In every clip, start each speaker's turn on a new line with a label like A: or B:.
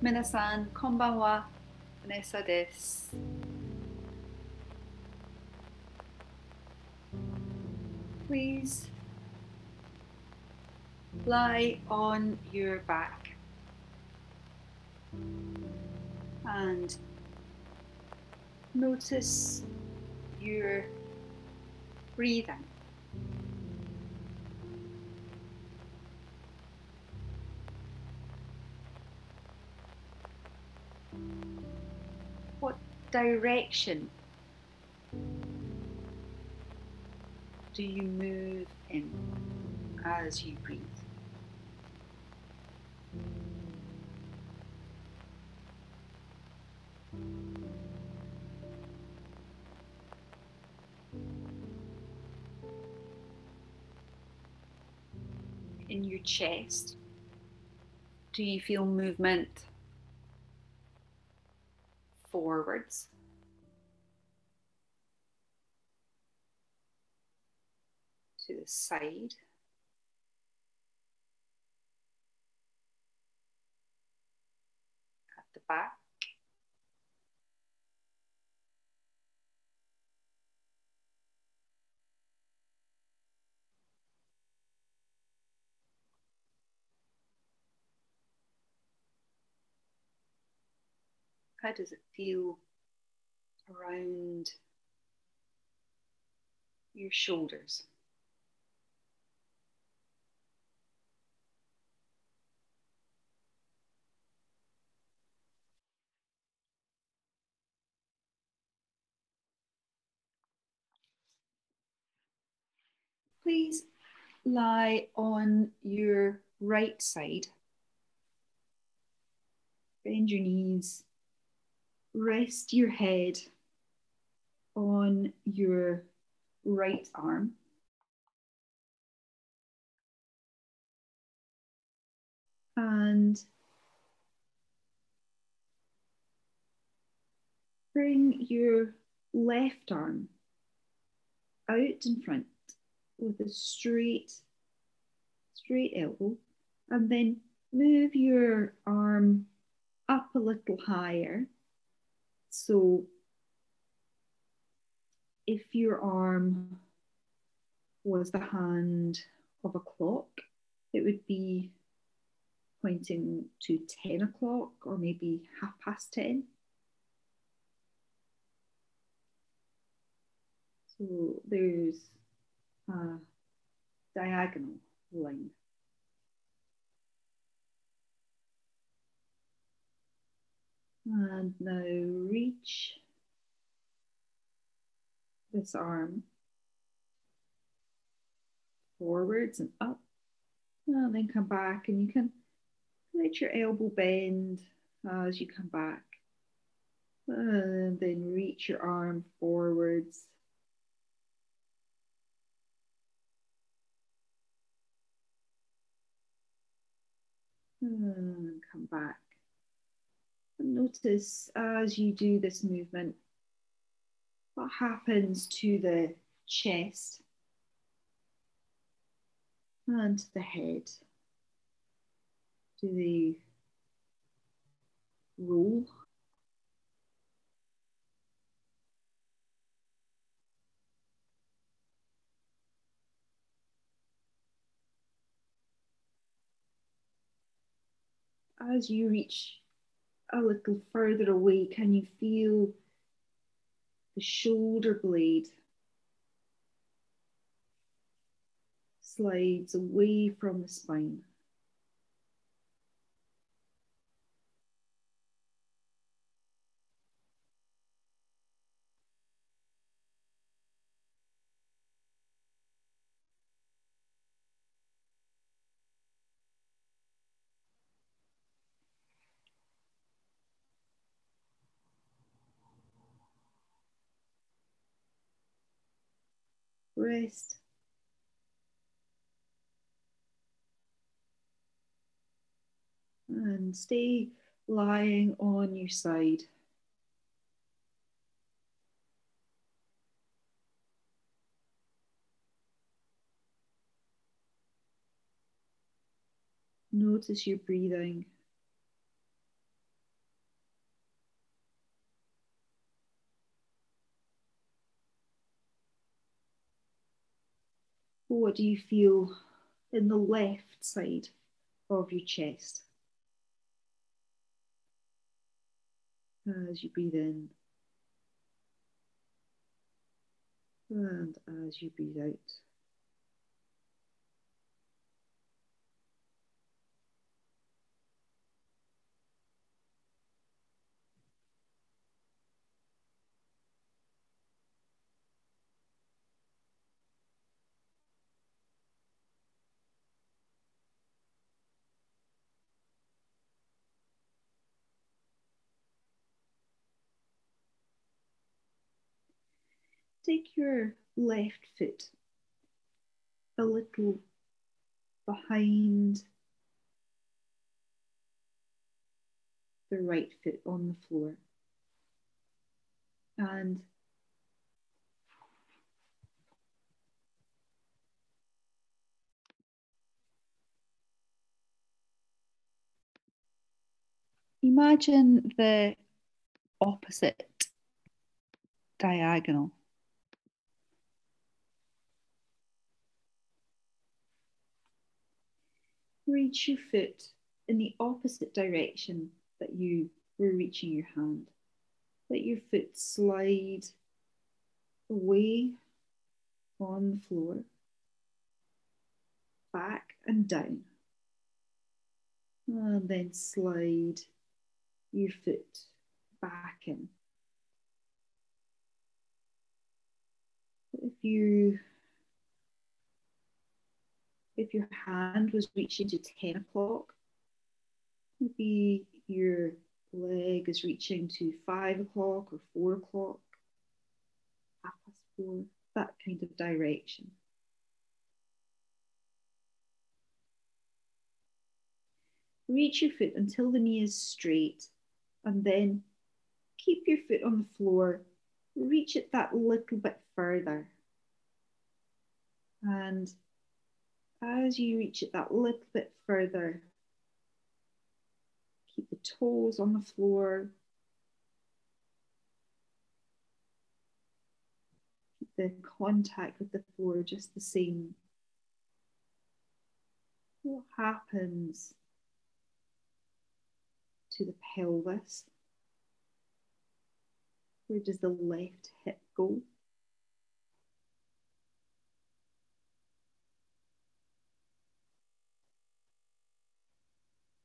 A: 皆さん、こんばんは。Vanessa です。Please lie on your back and notice your breathing. Direction do you move in as you breathe? In your chest, do you feel movement forwards? To the side. At the back. How does it feel around your shoulders? Please lie on your right side. Bend your knees. Rest your head on your right arm. And bring your left arm out in front with a straight, straight elbow, and then move your arm up a little higher. So if your arm was the hand of a clock, it would be pointing to 10 o'clock or maybe half past 10. So there's a diagonal line. And now reach this arm forwards and up, and then come back, and you can let your elbow bend as you come back, and then reach your arm forwards. And come back. Notice as you do this movement what happens to the chest and to the head. Do they roll? As you reach a little further away, can you feel the shoulder blade slides away from the spine. Rest. And stay lying on your side. Notice your breathing. What do you feel in the left side of your chest? As you breathe in and as you breathe out. Take your left foot a little behind the right foot on the floor. And imagine the opposite diagonal. Reach your foot in the opposite direction that you were reaching your hand. Let your foot slide away on the floor, back and down. And then slide your foot back in. If you if your hand was reaching to 10 o'clock, maybe your leg is reaching to 5 o'clock or 4 o'clock, half past 4, that kind of direction. Reach your foot until the knee is straight and then keep your foot on the floor. Reach it that little bit further. And as you reach it that little bit further, keep the toes on the floor. Keep the contact with the floor just the same. What happens to the pelvis? Where does the left hip go?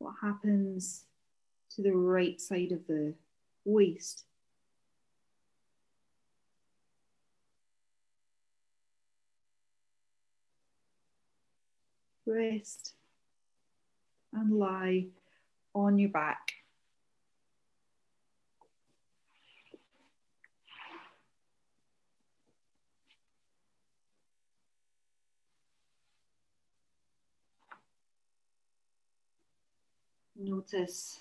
A: What happens to the right side of the waist. Rest and lie on your back. Notice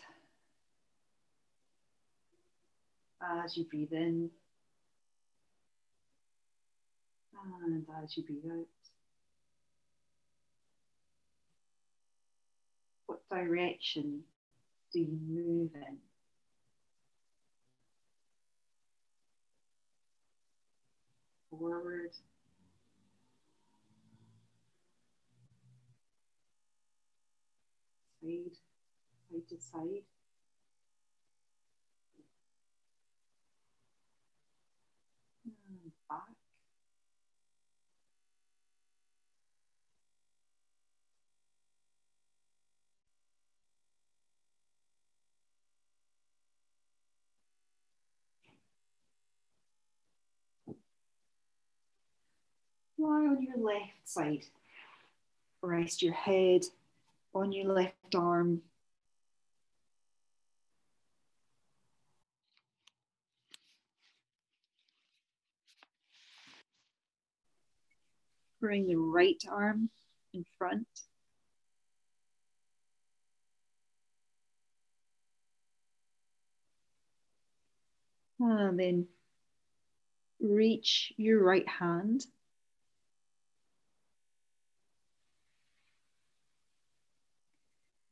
A: as you breathe in and as you breathe out. What direction do you move in? Forward. Side side to side. And back. Lie on your left side. Rest your head on your left arm Bring the right arm in front. Um, and then reach your right hand.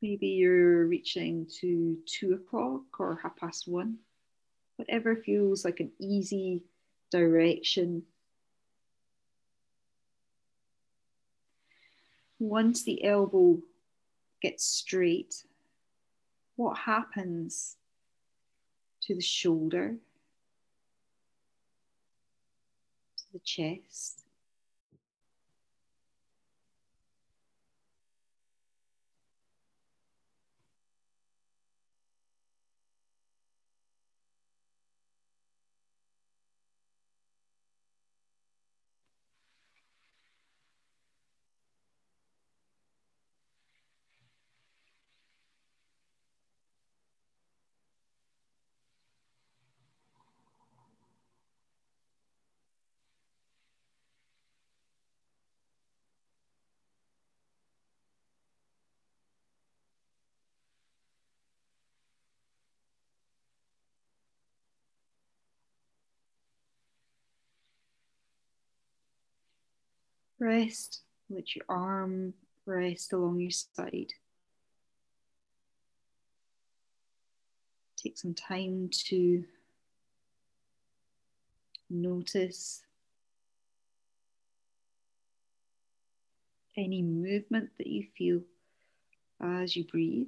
A: Maybe you're reaching to two o'clock or half past one, whatever feels like an easy direction once the elbow gets straight, what happens to the shoulder, to the chest? Rest, let your arm rest along your side. Take some time to notice any movement that you feel as you breathe.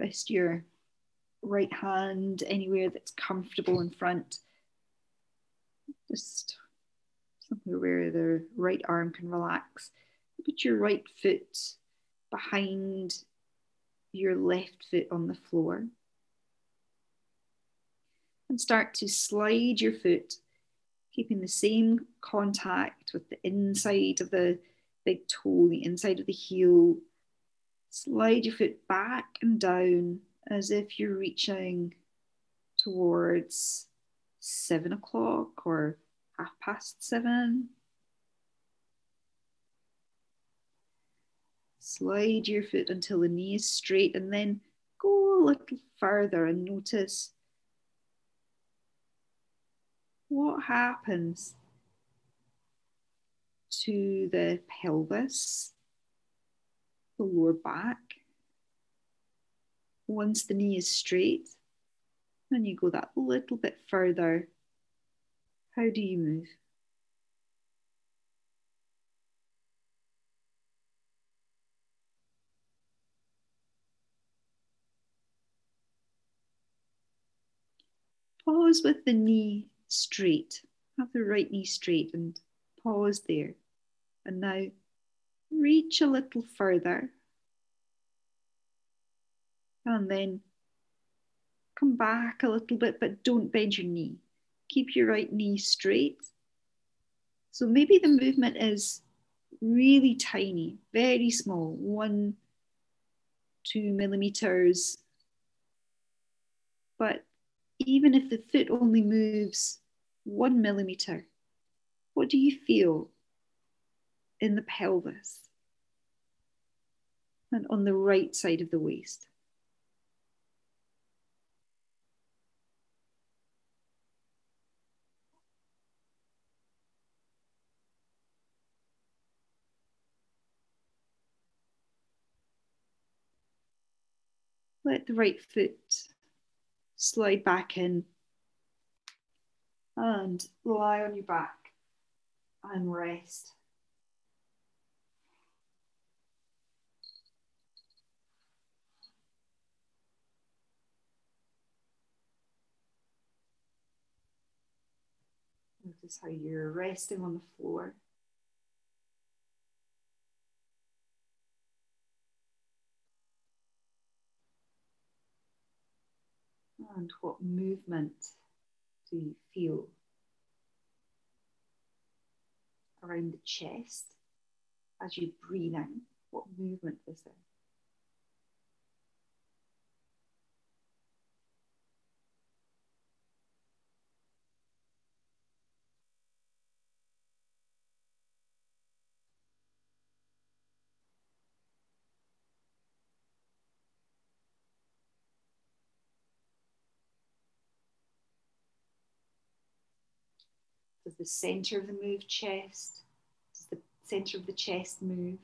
A: Rest your right hand anywhere that's comfortable in front. Just somewhere where the right arm can relax. Put your right foot behind your left foot on the floor. And start to slide your foot, keeping the same contact with the inside of the big toe, the inside of the heel, Slide your foot back and down as if you're reaching towards seven o'clock or half past seven. Slide your foot until the knee is straight and then go a little further and notice what happens to the pelvis the lower back. Once the knee is straight, and you go that little bit further, how do you move? Pause with the knee straight. Have the right knee straight and pause there. And now reach a little further. And then come back a little bit, but don't bend your knee. Keep your right knee straight. So maybe the movement is really tiny, very small, one, two millimeters. But even if the foot only moves one millimeter, what do you feel in the pelvis and on the right side of the waist. Let the right foot slide back in and lie on your back and rest. Notice how you're resting on the floor. And what movement do you feel around the chest as you breathe in? What movement is there? The center of the move chest? Does the center of the chest move?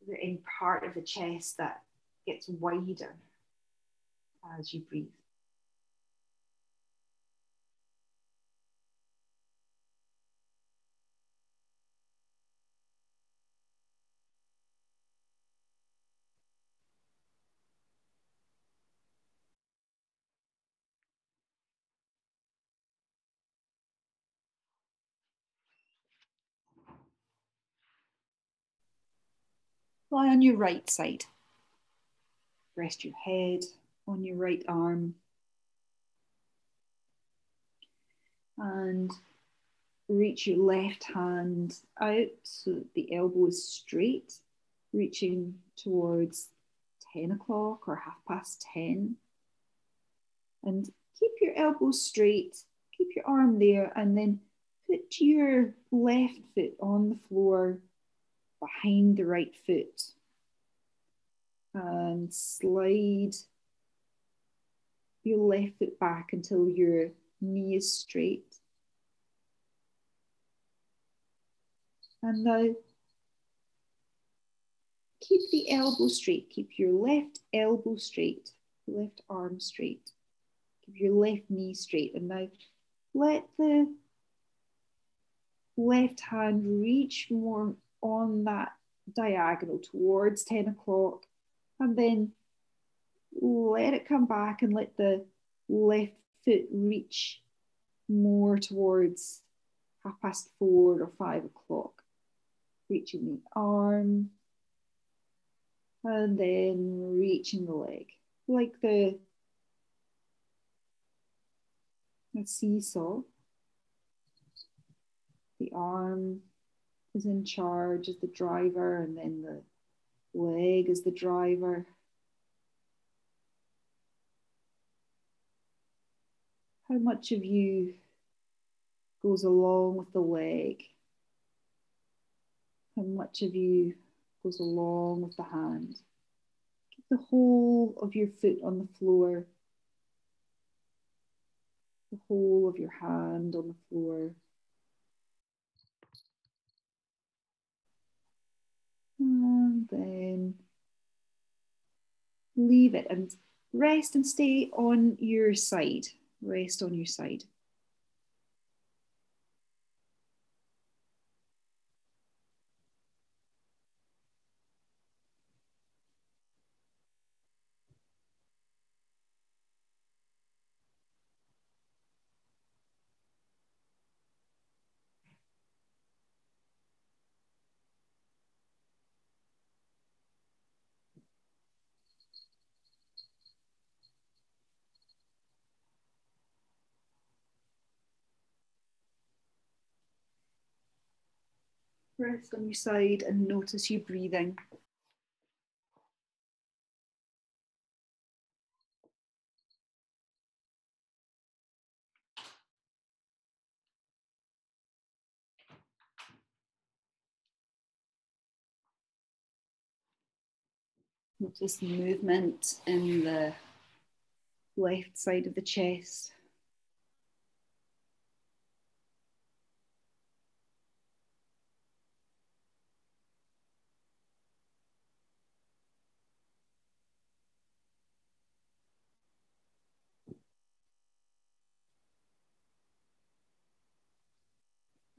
A: Is there any part of the chest that gets wider as you breathe? Lie on your right side. Rest your head on your right arm. And reach your left hand out so that the elbow is straight, reaching towards 10 o'clock or half past 10. And keep your elbow straight, keep your arm there, and then put your left foot on the floor behind the right foot and slide your left foot back until your knee is straight. And now keep the elbow straight, keep your left elbow straight, left arm straight, keep your left knee straight. And now let the left hand reach more on that diagonal towards 10 o'clock and then let it come back and let the left foot reach more towards half past four or five o'clock, reaching the arm and then reaching the leg like the, the seesaw. The arm is in charge as the driver, and then the leg is the driver. How much of you goes along with the leg? How much of you goes along with the hand? Keep the whole of your foot on the floor, the whole of your hand on the floor. And then leave it and rest and stay on your side. Rest on your side. Rest on your side and notice you breathing. Notice movement in the left side of the chest.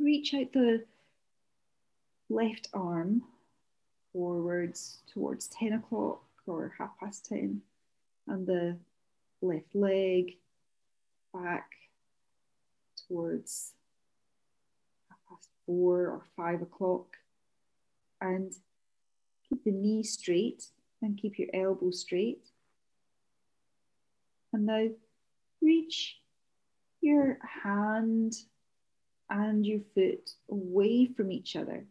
A: Reach out the left arm forwards towards 10 o'clock or half past 10, and the left leg back towards half past four or five o'clock. And keep the knee straight and keep your elbow straight. And now reach your hand and your foot away from each other,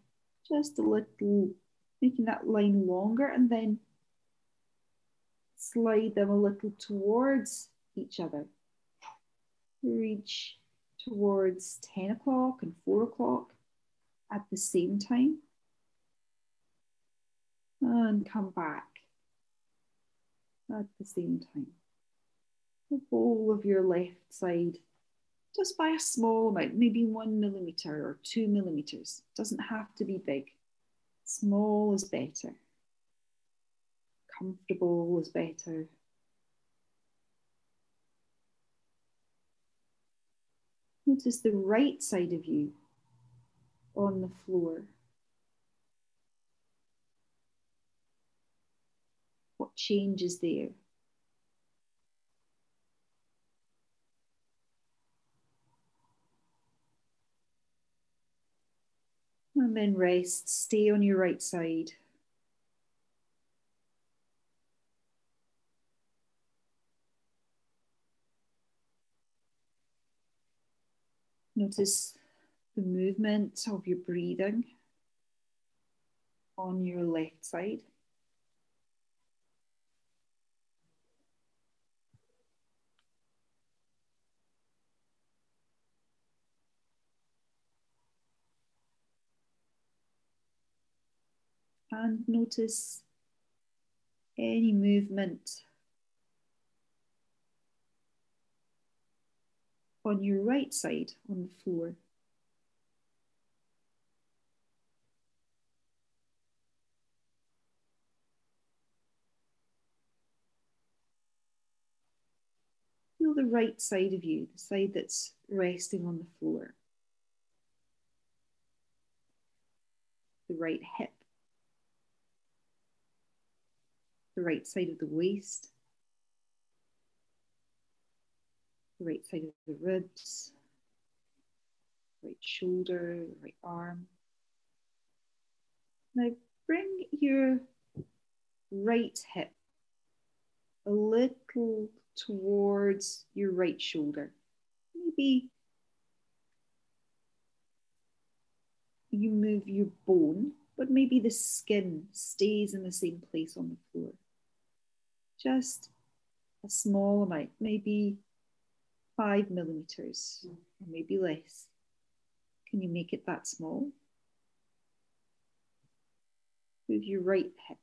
A: just a little, making that line longer, and then slide them a little towards each other. Reach towards 10 o'clock and 4 o'clock at the same time. And come back at the same time. The whole of your left side just by a small amount, maybe one millimeter or two millimeters. Doesn't have to be big. Small is better. Comfortable is better. Notice the right side of you on the floor. What changes there? And then rest, stay on your right side. Notice the movement of your breathing on your left side. And notice any movement on your right side on the floor. Feel the right side of you, the side that's resting on the floor. The right hip. The right side of the waist. the right side of the ribs, right shoulder, right arm. Now bring your right hip a little towards your right shoulder. Maybe you move your bone, but maybe the skin stays in the same place on the floor. Just a small amount, maybe five millimeters, or maybe less. Can you make it that small? Move your right hip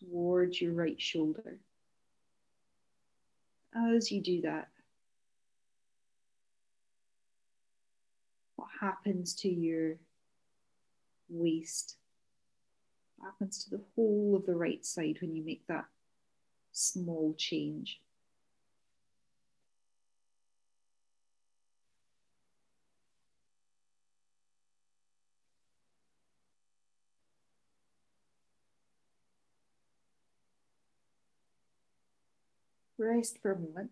A: towards your right shoulder. As you do that, what happens to your waist? What happens to the whole of the right side when you make that small change? Rest for a moment.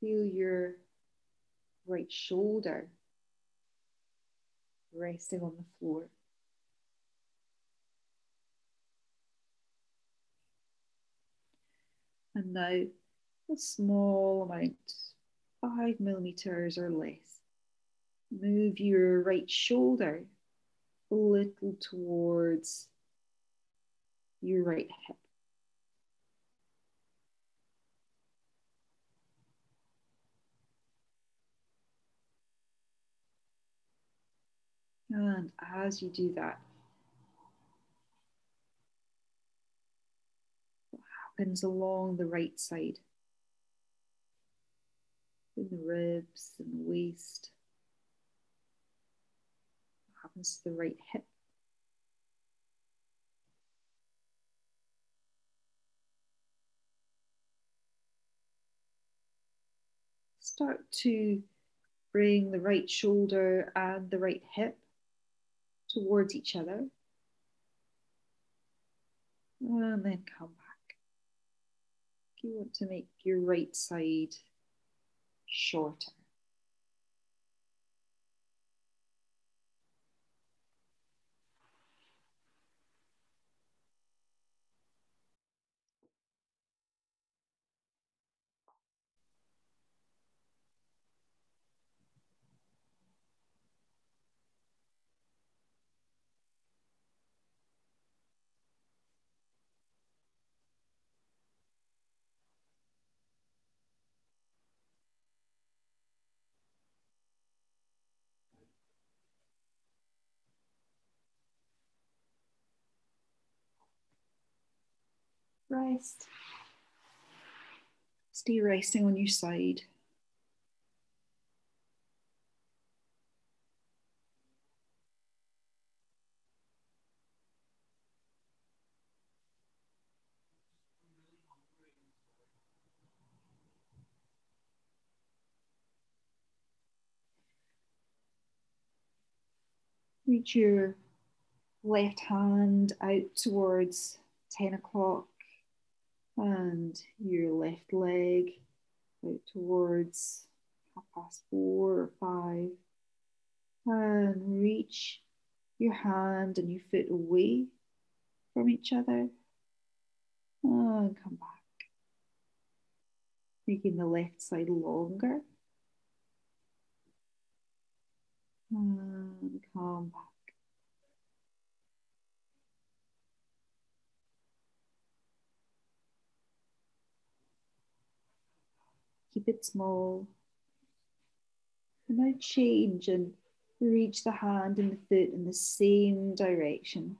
A: Feel your right shoulder resting on the floor. And now a small amount, five millimeters or less. Move your right shoulder a little towards your right hip. And as you do that, what happens along the right side? In the ribs and the waist happens to the right hip. Start to bring the right shoulder and the right hip towards each other. And then come back. You want to make your right side shorter. Rest. Stay resting on your side. reach your left hand out towards 10 o'clock and your left leg out towards half past four or five. And reach your hand and your foot away from each other and come back. Making the left side longer. And come back. Keep it small. And now change and reach the hand and the foot in the same direction.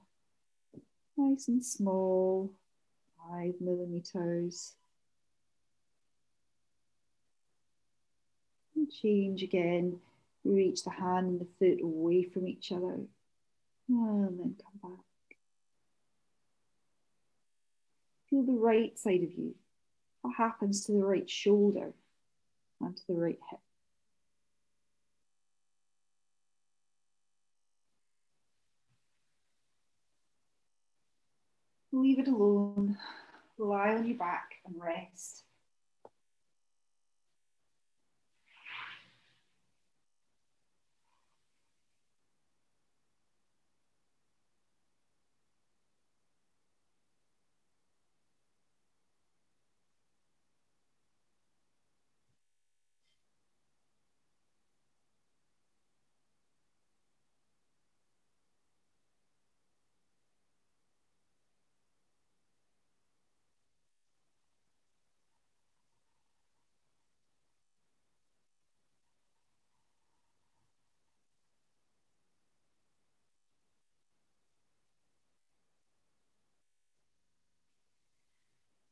A: Nice and small, five millimeters. And change again reach the hand and the foot away from each other. And then come back. Feel the right side of you. What happens to the right shoulder and to the right hip? Leave it alone. Lie on your back and rest.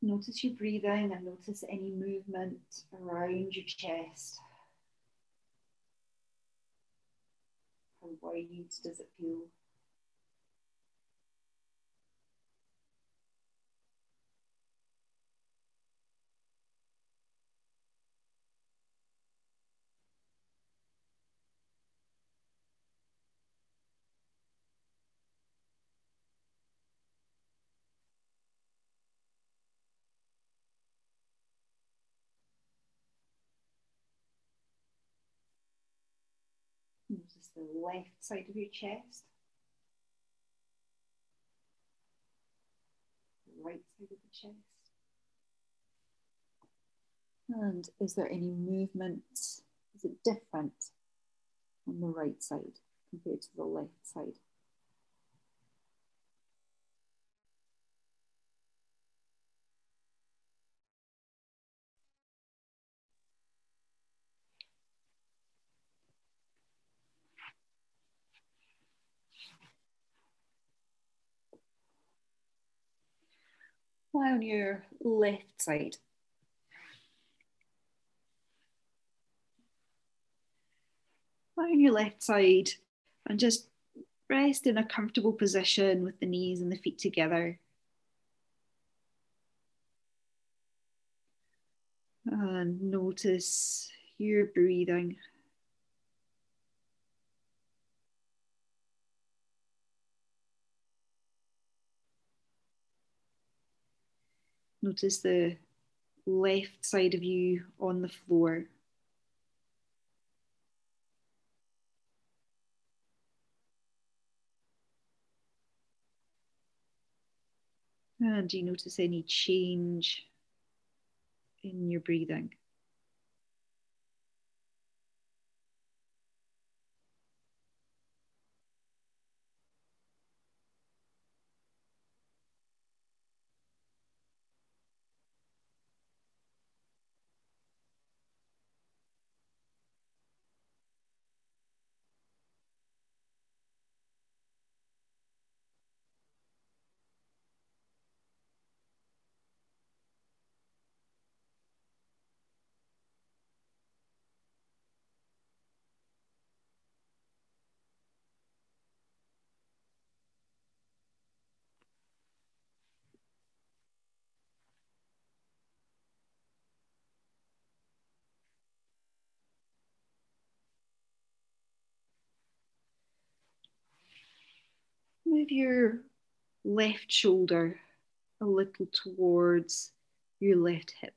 A: Notice your breathing and notice any movement around your chest. How wide does it feel? Notice the left side of your chest, the right side of the chest. And is there any movement? Is it different on the right side compared to the left side? Lie on your left side. Lie on your left side and just rest in a comfortable position with the knees and the feet together. And notice your breathing. Notice the left side of you on the floor. And do you notice any change in your breathing? Move your left shoulder a little towards your left hip,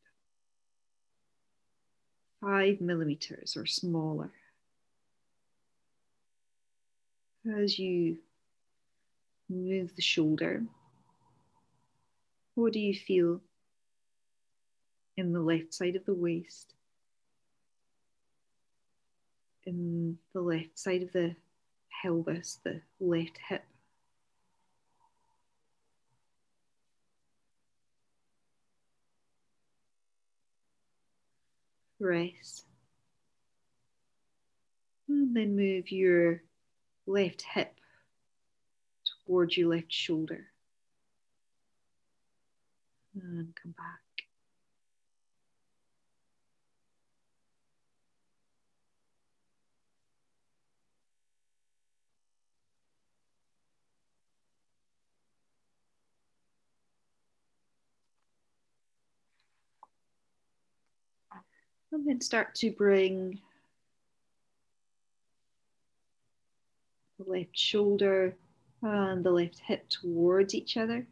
A: five millimeters or smaller. As you move the shoulder, what do you feel in the left side of the waist? In the left side of the pelvis, the left hip? Rest. And then move your left hip towards your left shoulder. And come back. And then start to bring the left shoulder and the left hip towards each other.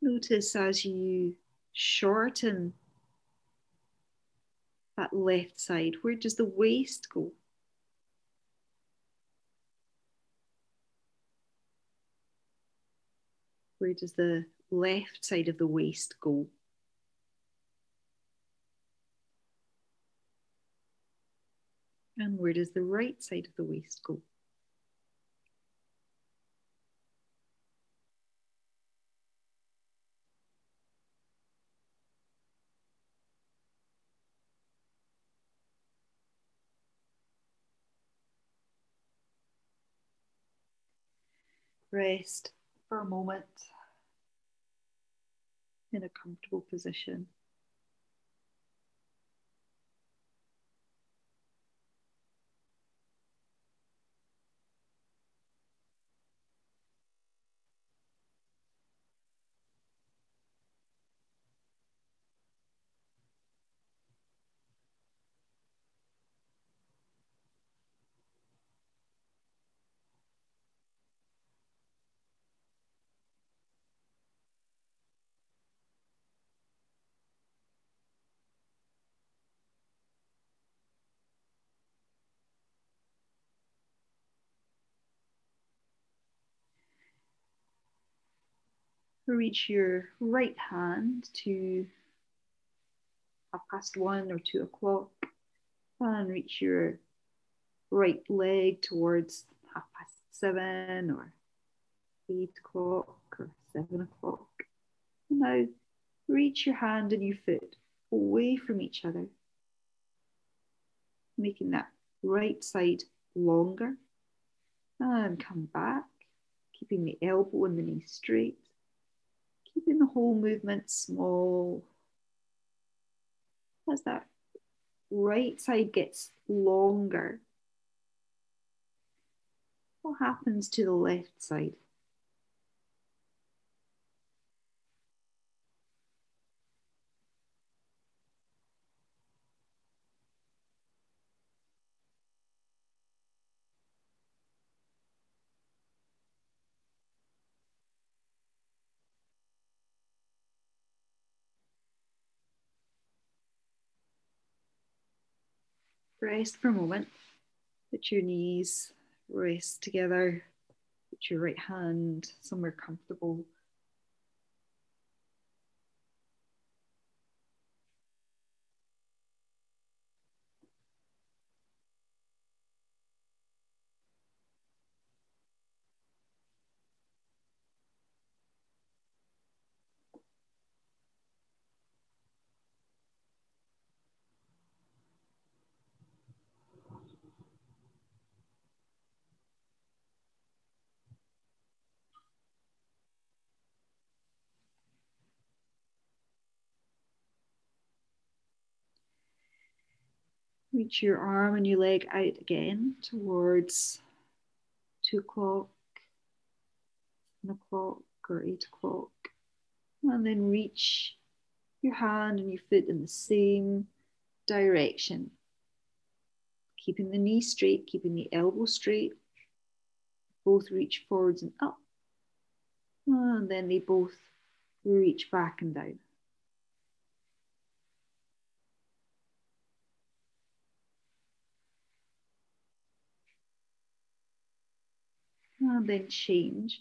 A: Notice as you shorten that left side, where does the waist go? Where does the left side of the waist go? And where does the right side of the waist go? Rest for a moment in a comfortable position. Reach your right hand to half past one or two o'clock and reach your right leg towards half past seven or eight o'clock or seven o'clock. Now reach your hand and your foot away from each other, making that right side longer. And come back, keeping the elbow and the knee straight keeping the whole movement small. As that right side gets longer, what happens to the left side? Rest for a moment. Put your knees rest together. Put your right hand somewhere comfortable. Reach your arm and your leg out again towards two o'clock, one o'clock, or eight o'clock. And then reach your hand and your foot in the same direction. keeping the knee straight, keeping the elbow straight. Both reach forwards and up. And then they both reach back and down. And then change.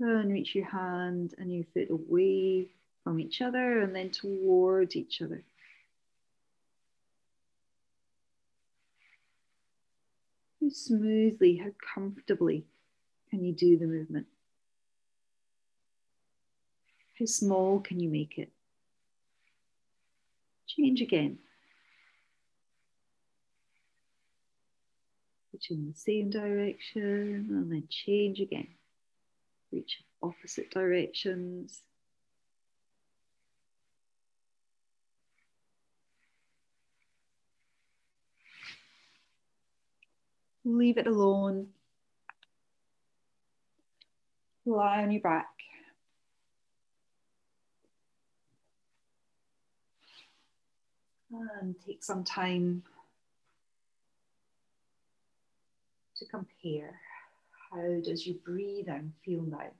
A: And reach your hand and your foot away from each other and then towards each other. How smoothly, how comfortably can you do the movement? How small can you make it? Change again. In the same direction and then change again. Reach opposite directions. Leave it alone. Lie on your back. And take some time to compare. How does your breathing feel now?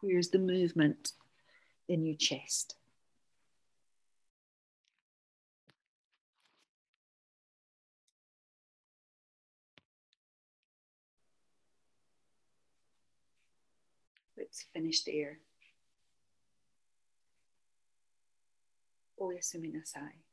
A: Where's the movement in your chest? its finished air. Oyasumi Yasumi Nasai.